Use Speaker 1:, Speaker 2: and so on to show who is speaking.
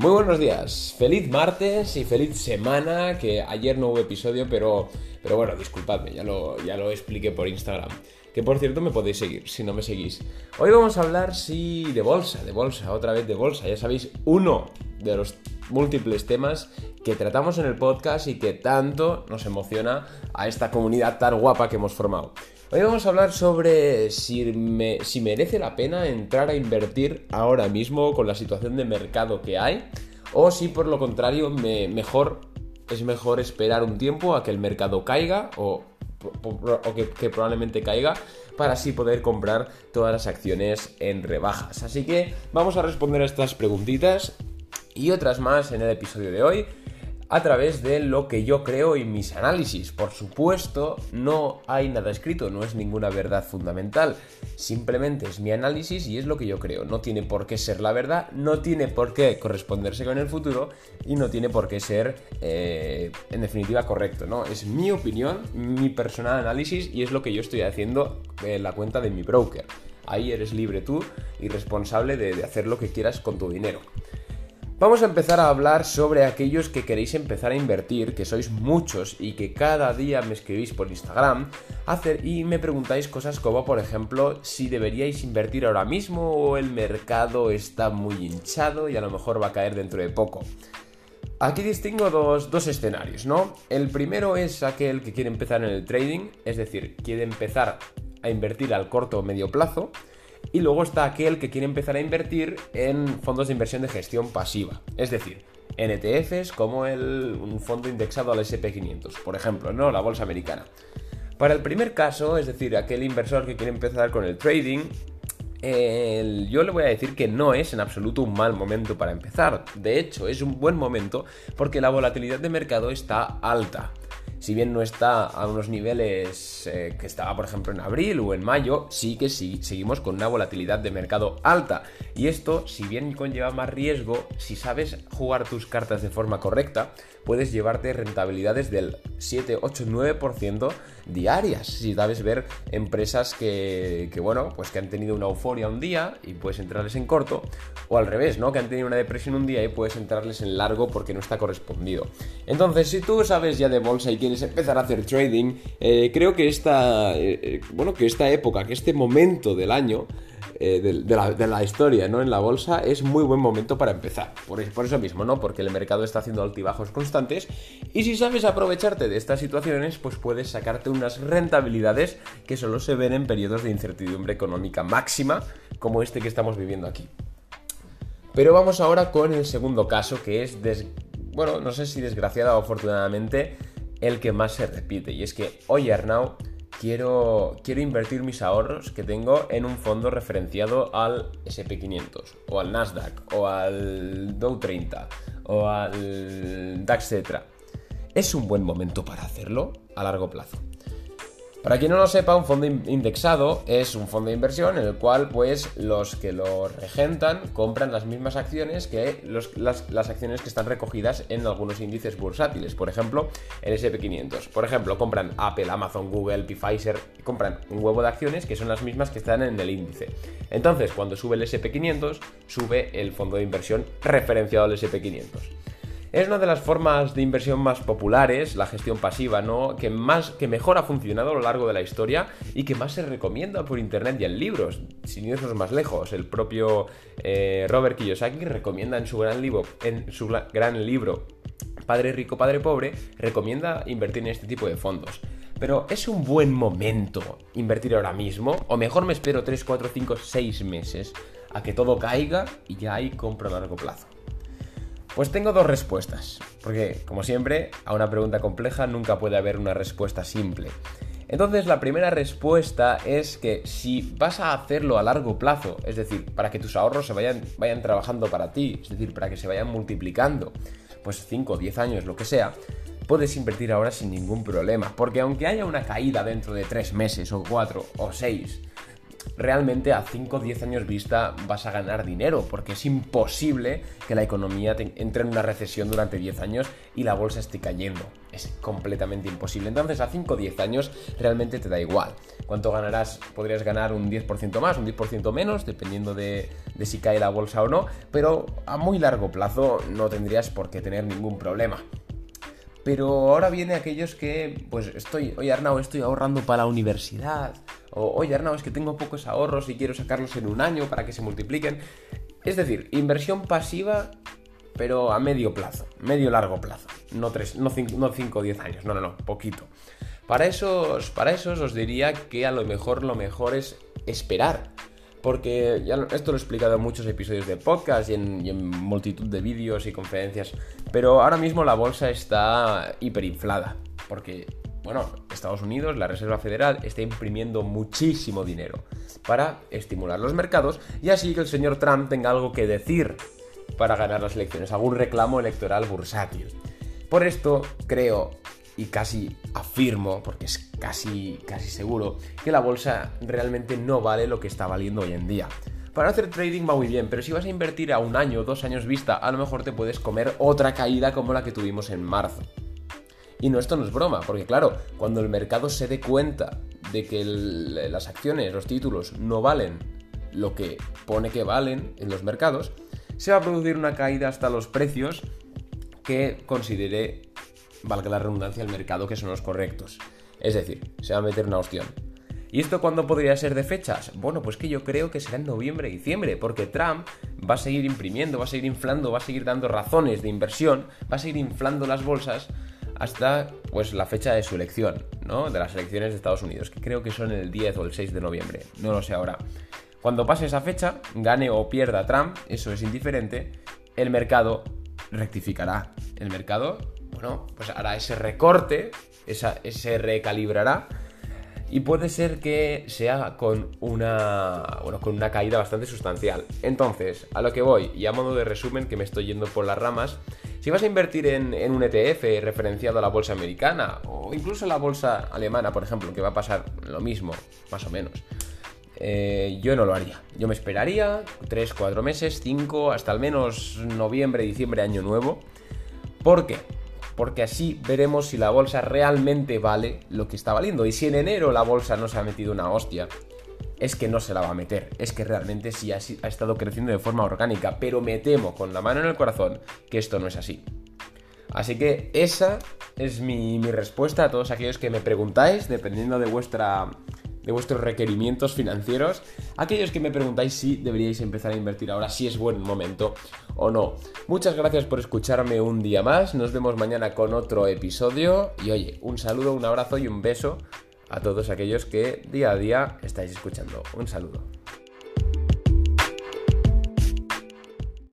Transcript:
Speaker 1: Muy buenos días, feliz martes y feliz semana, que ayer no hubo episodio, pero, pero bueno, disculpadme, ya lo, ya lo expliqué por Instagram. Que por cierto me podéis seguir si no me seguís. Hoy vamos a hablar, sí, de bolsa, de bolsa, otra vez de bolsa. Ya sabéis, uno de los múltiples temas que tratamos en el podcast y que tanto nos emociona a esta comunidad tan guapa que hemos formado. Hoy vamos a hablar sobre si, merece la pena entrar a invertir ahora mismo con la situación de mercado que hay o si por lo contrario me, mejor, es mejor esperar un tiempo a que el mercado caiga o, que, que probablemente caiga para así poder comprar todas las acciones en rebajas. Así que vamos a responder a estas preguntitas y otras más en el episodio de hoy a través de lo que yo creo y mis análisis. Por supuesto, no hay nada escrito, no es ninguna verdad fundamental. Simplemente es mi análisis y es lo que yo creo. No tiene por qué ser la verdad, no tiene por qué corresponderse con el futuro y no tiene por qué ser, eh, en definitiva, correcto. ¿no? Es mi opinión, mi personal análisis y es lo que yo estoy haciendo en la cuenta de mi broker. Ahí eres libre tú y responsable de hacer lo que quieras con tu dinero. Vamos a empezar a hablar sobre aquellos que queréis empezar a invertir, que sois muchos y que cada día me escribís por Instagram hacer, y me preguntáis cosas como, por ejemplo, si deberíais invertir ahora mismo o el mercado está muy hinchado y a lo mejor va a caer dentro de poco. Aquí distingo dos, dos escenarios, ¿no? El primero es aquel que quiere empezar en el trading, es decir, quiere empezar a invertir al corto o medio plazo y luego está aquel que quiere empezar a invertir en fondos de inversión de gestión pasiva, es decir, en ETFs como el, un fondo indexado al SP500, por ejemplo, ¿no? La bolsa americana. Para el primer caso, es decir, aquel inversor que quiere empezar con el trading, yo le voy a decir que no es en absoluto un mal momento para empezar. De hecho, es un buen momento porque la volatilidad de mercado está alta si bien no está a unos niveles eh, que estaba, por ejemplo, en abril o en mayo, sí que sí, seguimos con una volatilidad de mercado alta. Y esto, si bien conlleva más riesgo, si sabes jugar tus cartas de forma correcta, puedes llevarte rentabilidades del 7, 8, 9% diarias. Si sabes ver empresas que, bueno, pues que han tenido una euforia un día y puedes entrarles en corto, o al revés, ¿no? Que han tenido una depresión un día y puedes entrarles en largo porque no está correspondido. Entonces, si tú sabes ya de bolsa y quieres empezar a hacer trading, eh, creo que esta, eh, eh, bueno, que esta época, que este momento del año, de, la, historia ¿no? en la bolsa, es muy buen momento para empezar. Por, por, eso mismo, ¿no? Porque el mercado está haciendo altibajos constantes y si sabes aprovecharte de estas situaciones, pues puedes sacarte unas rentabilidades que solo se ven en periodos de incertidumbre económica máxima, como este que estamos viviendo aquí. Pero vamos ahora con el segundo caso, que es, bueno, no sé si desgraciada o afortunadamente, el que más se repite. Y es que, hoy Arnau, quiero, quiero invertir mis ahorros que tengo en un fondo referenciado al SP500 o al Nasdaq o al Dow 30 o al DAX, etc. ¿Es un buen momento para hacerlo a largo plazo? Para quien no lo sepa, un fondo indexado es un fondo de inversión en el cual pues los que lo regentan compran las mismas acciones que las, acciones que están recogidas en algunos índices bursátiles, por ejemplo el SP500. Por ejemplo, compran Apple, Amazon, Google, Pfizer, compran un huevo de acciones que son las mismas que están en el índice. Entonces, cuando sube el SP500, sube el fondo de inversión referenciado al SP500. Es una de las formas de inversión más populares, la gestión pasiva, ¿no? Que, más, que mejor ha funcionado a lo largo de la historia y que más se recomienda por internet y en libros, sin irnos más lejos. El propio eh, Robert Kiyosaki recomienda en su gran libro, en su gran libro Padre Rico, Padre Pobre, recomienda invertir en este tipo de fondos. Pero ¿es un buen momento invertir ahora mismo? O mejor me espero 3, 4, 5, 6 meses a que todo caiga y ya hay compra a largo plazo. Pues tengo dos respuestas, porque como siempre, a una pregunta compleja nunca puede haber una respuesta simple. Entonces la primera respuesta es que si vas a hacerlo a largo plazo, es decir, para que tus ahorros se vayan, vayan trabajando para ti, es decir, para que se vayan multiplicando, pues 5 o 10 años, lo que sea, puedes invertir ahora sin ningún problema, porque aunque haya una caída dentro de 3 meses o 4 o 6, realmente a 5 o 10 años vista vas a ganar dinero, porque es imposible que la economía entre en una recesión durante 10 años y la bolsa esté cayendo. es completamente imposible. Entonces a 5 o 10 años realmente te da igual. ¿Cuánto ganarás? Podrías ganar un 10% más, un 10% menos, dependiendo de, de si cae la bolsa o no, pero a muy largo plazo no tendrías por qué tener ningún problema. Pero ahora viene aquellos que, pues estoy, oye Arnau, estoy ahorrando para la universidad. O, oye Arnau, es que tengo pocos ahorros y quiero sacarlos en un año para que se multipliquen. Es decir, inversión pasiva, pero a medio plazo, medio largo plazo. No 5 no o 10 años, no, no, no, poquito. Para esos, para esos os diría que a lo mejor lo mejor es esperar porque esto lo he explicado en muchos episodios de podcast y en, multitud de vídeos y conferencias, pero ahora mismo la bolsa está hiperinflada, porque, bueno, Estados Unidos, la Reserva Federal, está imprimiendo muchísimo dinero para estimular los mercados y así que el señor Trump tenga algo que decir para ganar las elecciones, algún reclamo electoral bursátil. Por esto creo y casi afirmo, porque es casi, casi seguro, que la bolsa realmente no vale lo que está valiendo hoy en día. Para hacer trading va muy bien, pero si vas a invertir a un año o dos años vista, a lo mejor te puedes comer otra caída como la que tuvimos en marzo. Y no, esto no es broma, porque claro, cuando el mercado se dé cuenta de que las acciones, los títulos no valen lo que pone que valen en los mercados, se va a producir una caída hasta los precios que considere valga la redundancia, al mercado que son los correctos. Es decir, se va a meter una opción. ¿Y esto cuándo podría ser de fechas? Bueno, pues que yo creo que será en noviembre, diciembre, porque Trump va a seguir imprimiendo, va a seguir inflando, va a seguir dando razones de inversión, va a seguir inflando las bolsas hasta pues la fecha de su elección, ¿no? De las elecciones de Estados Unidos, que creo que son el 10 o el 6 de noviembre, no lo sé ahora. Cuando pase esa fecha, gane o pierda Trump, eso es indiferente, el mercado rectificará. El mercado pues hará ese recorte, esa, se recalibrará y puede ser que sea con una, bueno, con una caída bastante sustancial. Entonces, a lo que voy, y a modo de resumen, que me estoy yendo por las ramas, si vas a invertir en, un ETF referenciado a la bolsa americana o incluso la bolsa alemana, por ejemplo, que va a pasar lo mismo, más o menos, eh, yo no lo haría. Yo me esperaría 3, 4 meses, 5, hasta al menos noviembre, diciembre, año nuevo. ¿Por qué? Porque así veremos si la bolsa realmente vale lo que está valiendo. Y si en enero la bolsa no se ha metido una hostia, es que no se la va a meter, es que realmente sí ha, estado creciendo de forma orgánica, pero me temo con la mano en el corazón que esto no es así. Así que esa es mi respuesta a todos aquellos que me preguntáis, dependiendo de vuestra de vuestros requerimientos financieros. Aquellos que me preguntáis si deberíais empezar a invertir ahora, si es buen momento o no. Muchas gracias por escucharme un día más. Nos vemos mañana con otro episodio. Y oye, un saludo, un abrazo y un beso a todos aquellos que día a día estáis escuchando. Un saludo.